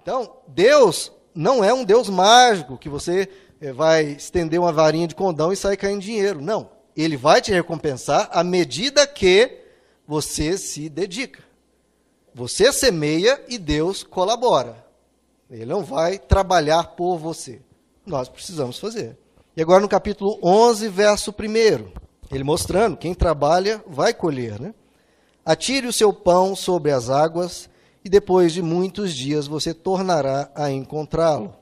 Então, Deus não é um Deus mágico que você eh, vai estender uma varinha de condão e sair caindo dinheiro. Não. Ele vai te recompensar à medida que você se dedica. Você semeia e Deus colabora. Ele não vai trabalhar por você. Nós precisamos fazer. E agora no capítulo 11, verso 1, ele mostrando, quem trabalha vai colher, né? Atire o seu pão sobre as águas e depois de muitos dias você tornará a encontrá-lo.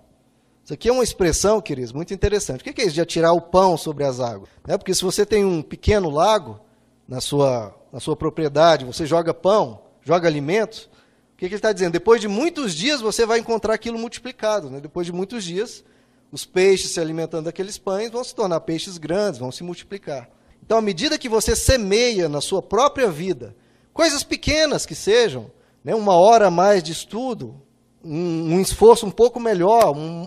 Isso aqui é uma expressão, queridos, muito interessante. O que é isso de atirar o pão sobre as águas? É porque se você tem um pequeno lago na sua, na sua propriedade, você joga pão, joga alimentos, o que, é que ele está dizendo? Depois de muitos dias você vai encontrar aquilo multiplicado. Né? Depois de muitos dias, os peixes se alimentando daqueles pães vão se tornar peixes grandes, vão se multiplicar. Então, à medida que você semeia na sua própria vida, coisas pequenas que sejam, né, uma hora a mais de estudo, um, um esforço um pouco melhor, um,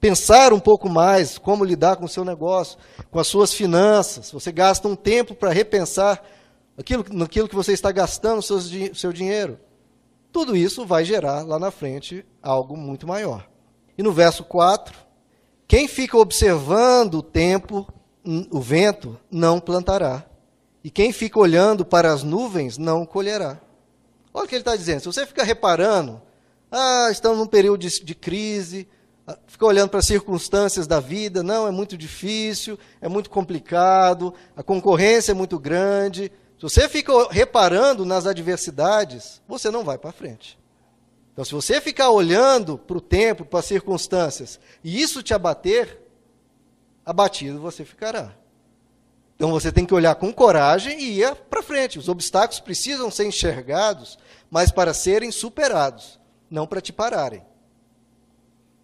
pensar um pouco mais como lidar com o seu negócio, com as suas finanças. Você gasta um tempo para repensar aquilo, naquilo que você está gastando o seu, seu dinheiro. Tudo isso vai gerar lá na frente algo muito maior. E no verso 4, quem fica observando o tempo, o vento, não plantará. E quem fica olhando para as nuvens não colherá. Olha o que ele está dizendo. Se você fica reparando, ah, estamos num período de, de crise, ah, fica olhando para as circunstâncias da vida, não, é muito difícil, é muito complicado, a concorrência é muito grande. Se você fica reparando nas adversidades, você não vai para frente. Então, se você ficar olhando para o tempo, para as circunstâncias, e isso te abater, abatido você ficará. Então você tem que olhar com coragem e ir para frente. Os obstáculos precisam ser enxergados, mas para serem superados, não para te pararem.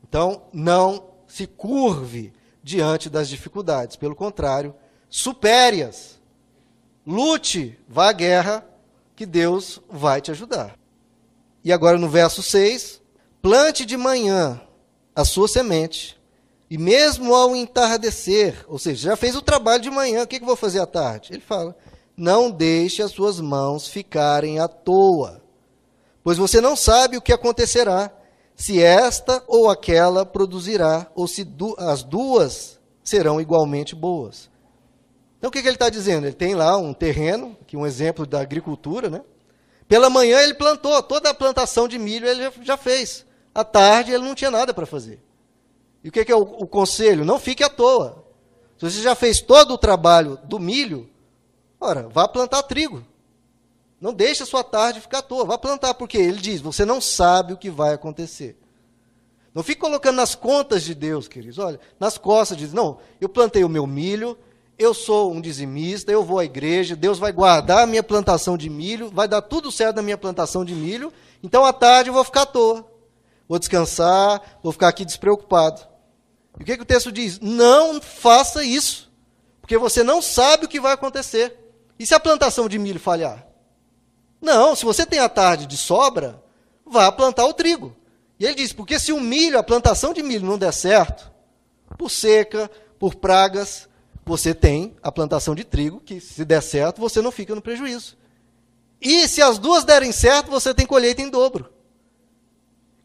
Então, não se curve diante das dificuldades. Pelo contrário, supere-as. Lute, vá à guerra, que Deus vai te ajudar. E agora no verso 6: plante de manhã a sua semente, e mesmo ao entardecer, ou seja, já fez o trabalho de manhã, o que, que vou fazer à tarde? Ele fala: não deixe as suas mãos ficarem à toa, pois você não sabe o que acontecerá, se esta ou aquela produzirá, ou se du as duas serão igualmente boas. Então o que, que ele está dizendo? Ele tem lá um terreno, aqui um exemplo da agricultura, né? Pela manhã ele plantou, toda a plantação de milho ele já fez. À tarde ele não tinha nada para fazer. E o que, que é o, o, conselho? Não fique à toa. Se você já fez todo o trabalho do milho, ora, vá plantar trigo. Não deixe a sua tarde ficar à toa. Vá plantar, porque ele diz: você não sabe o que vai acontecer. Não fique colocando nas contas de Deus, queridos. Olha, nas costas, diz: não, eu plantei o meu milho, eu sou um dizimista, eu vou à igreja, Deus vai guardar a minha plantação de milho, vai dar tudo certo na minha plantação de milho, então à tarde eu vou ficar à toa. Vou descansar, vou ficar aqui despreocupado. E o que, que o texto diz? Não faça isso, porque você não sabe o que vai acontecer. E se a plantação de milho falhar? Não, se você tem a tarde de sobra, vá plantar o trigo. E ele diz: porque se o milho, a plantação de milho não der certo, por seca, por pragas, você tem a plantação de trigo, que se der certo, você não fica no prejuízo. E se as duas derem certo, você tem colheita em dobro.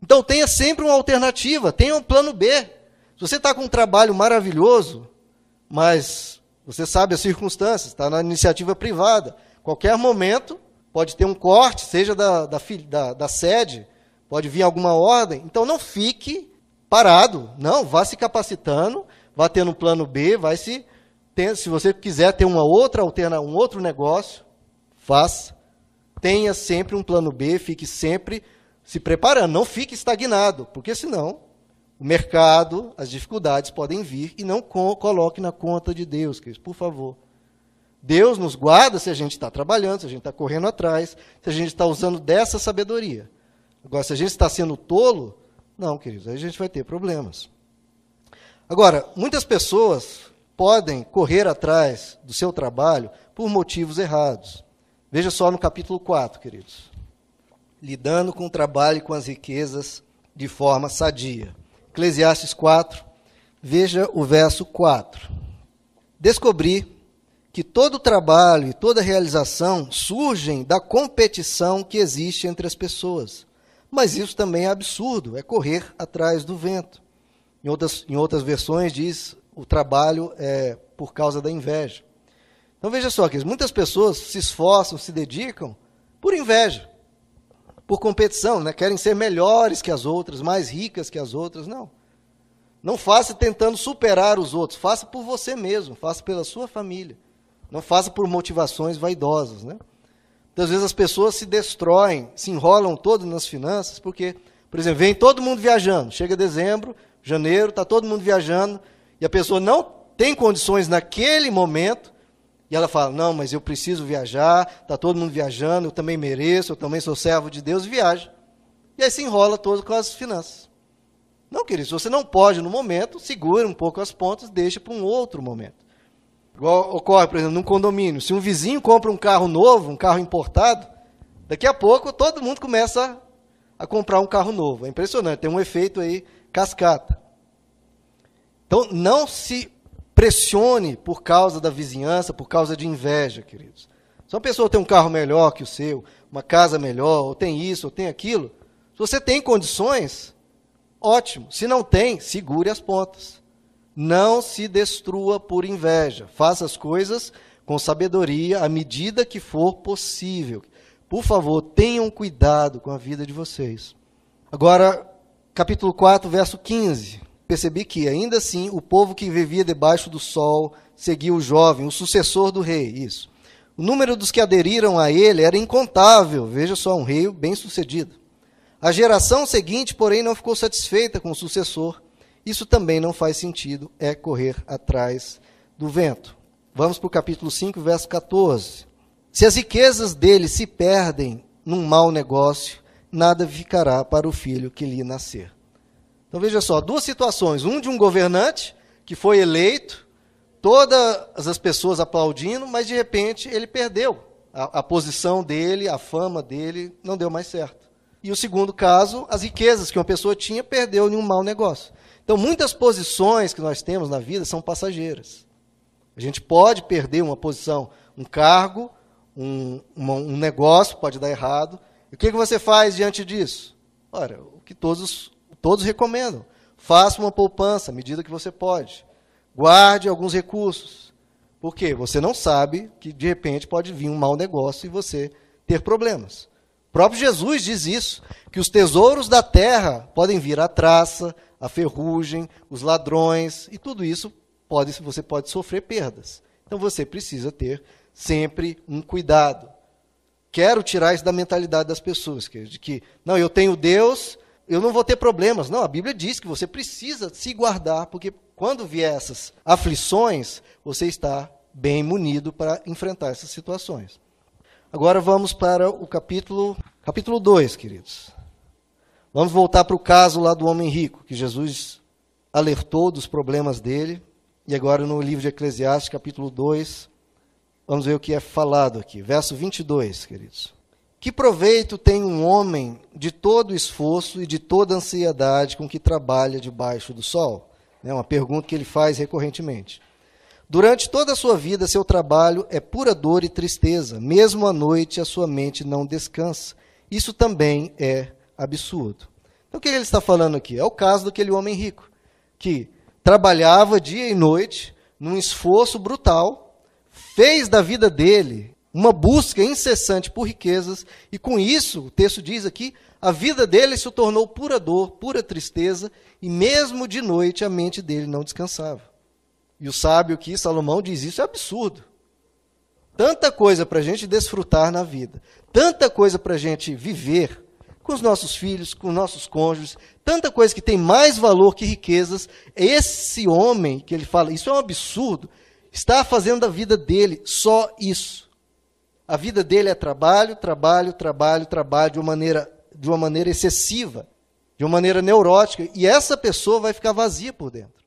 Então tenha sempre uma alternativa, tenha um plano B. Se você está com um trabalho maravilhoso, mas você sabe as circunstâncias, está na iniciativa privada, qualquer momento pode ter um corte, seja da, da, da, da sede, pode vir alguma ordem. Então não fique parado, não, vá se capacitando, vá tendo um plano B, vai se se você quiser ter uma outra alternativa, um outro negócio, faça. Tenha sempre um plano B, fique sempre se preparando, não fique estagnado, porque senão o mercado, as dificuldades podem vir e não coloque na conta de Deus, queridos, por favor. Deus nos guarda se a gente está trabalhando, se a gente está correndo atrás, se a gente está usando dessa sabedoria. Agora, se a gente está sendo tolo, não, queridos, aí a gente vai ter problemas. Agora, muitas pessoas podem correr atrás do seu trabalho por motivos errados. Veja só no capítulo 4, queridos. Lidando com o trabalho e com as riquezas de forma sadia. Eclesiastes 4, veja o verso 4. Descobri que todo trabalho e toda realização surgem da competição que existe entre as pessoas. Mas isso também é absurdo, é correr atrás do vento. Em outras, em outras versões diz o trabalho é por causa da inveja. Então veja só que muitas pessoas se esforçam, se dedicam por inveja, por competição, né? querem ser melhores que as outras, mais ricas que as outras. Não. Não faça tentando superar os outros, faça por você mesmo, faça pela sua família. Não faça por motivações vaidosas. Né? Muitas vezes as pessoas se destroem, se enrolam todas nas finanças, porque, por exemplo, vem todo mundo viajando, chega dezembro, janeiro, está todo mundo viajando, e a pessoa não tem condições naquele momento, e ela fala: Não, mas eu preciso viajar, está todo mundo viajando, eu também mereço, eu também sou servo de Deus, viaja. E aí se enrola todo com as finanças. Não, querido, se você não pode no momento, segura um pouco as pontas, deixa para um outro momento. Igual ocorre, por exemplo, num condomínio. Se um vizinho compra um carro novo, um carro importado, daqui a pouco todo mundo começa a comprar um carro novo. É impressionante, tem um efeito aí cascata. Então, não se pressione por causa da vizinhança, por causa de inveja, queridos. Se uma pessoa tem um carro melhor que o seu, uma casa melhor, ou tem isso, ou tem aquilo, se você tem condições, ótimo. Se não tem, segure as pontas. Não se destrua por inveja. Faça as coisas com sabedoria à medida que for possível. Por favor, tenham cuidado com a vida de vocês. Agora, capítulo 4, verso 15. Percebi que, ainda assim, o povo que vivia debaixo do sol seguia o jovem, o sucessor do rei. Isso. O número dos que aderiram a ele era incontável. Veja só, um rei bem-sucedido. A geração seguinte, porém, não ficou satisfeita com o sucessor isso também não faz sentido, é correr atrás do vento. Vamos para o capítulo 5, verso 14. Se as riquezas dele se perdem num mau negócio, nada ficará para o filho que lhe nascer. Então veja só, duas situações. Um de um governante que foi eleito, todas as pessoas aplaudindo, mas de repente ele perdeu. A, a posição dele, a fama dele, não deu mais certo. E o segundo caso, as riquezas que uma pessoa tinha, perdeu em um mau negócio. Então, muitas posições que nós temos na vida são passageiras. A gente pode perder uma posição, um cargo, um, um negócio, pode dar errado. E o que, que você faz diante disso? Ora, o que todos, todos recomendam. Faça uma poupança à medida que você pode. Guarde alguns recursos. Por quê? Você não sabe que de repente pode vir um mau negócio e você ter problemas. O próprio Jesus diz isso, que os tesouros da terra podem vir a traça, a ferrugem, os ladrões, e tudo isso pode, você pode sofrer perdas. Então você precisa ter sempre um cuidado. Quero tirar isso da mentalidade das pessoas, de que, não, eu tenho Deus, eu não vou ter problemas. Não, a Bíblia diz que você precisa se guardar, porque quando vier essas aflições, você está bem munido para enfrentar essas situações. Agora vamos para o capítulo capítulo 2, queridos. Vamos voltar para o caso lá do homem rico, que Jesus alertou dos problemas dele. E agora no livro de Eclesiastes, capítulo 2, vamos ver o que é falado aqui. Verso 22, queridos. Que proveito tem um homem de todo esforço e de toda ansiedade com que trabalha debaixo do sol? É uma pergunta que ele faz recorrentemente. Durante toda a sua vida, seu trabalho é pura dor e tristeza. Mesmo à noite, a sua mente não descansa. Isso também é absurdo. Então o que ele está falando aqui? É o caso daquele homem rico, que trabalhava dia e noite, num esforço brutal, fez da vida dele uma busca incessante por riquezas, e com isso, o texto diz aqui, a vida dele se tornou pura dor, pura tristeza, e mesmo de noite a mente dele não descansava. E o sábio aqui, Salomão, diz isso é absurdo. Tanta coisa para a gente desfrutar na vida, tanta coisa para a gente viver, com os nossos filhos, com os nossos cônjuges, tanta coisa que tem mais valor que riquezas. Esse homem que ele fala, isso é um absurdo, está fazendo da vida dele só isso. A vida dele é trabalho, trabalho, trabalho, trabalho de uma maneira, de uma maneira excessiva, de uma maneira neurótica, e essa pessoa vai ficar vazia por dentro.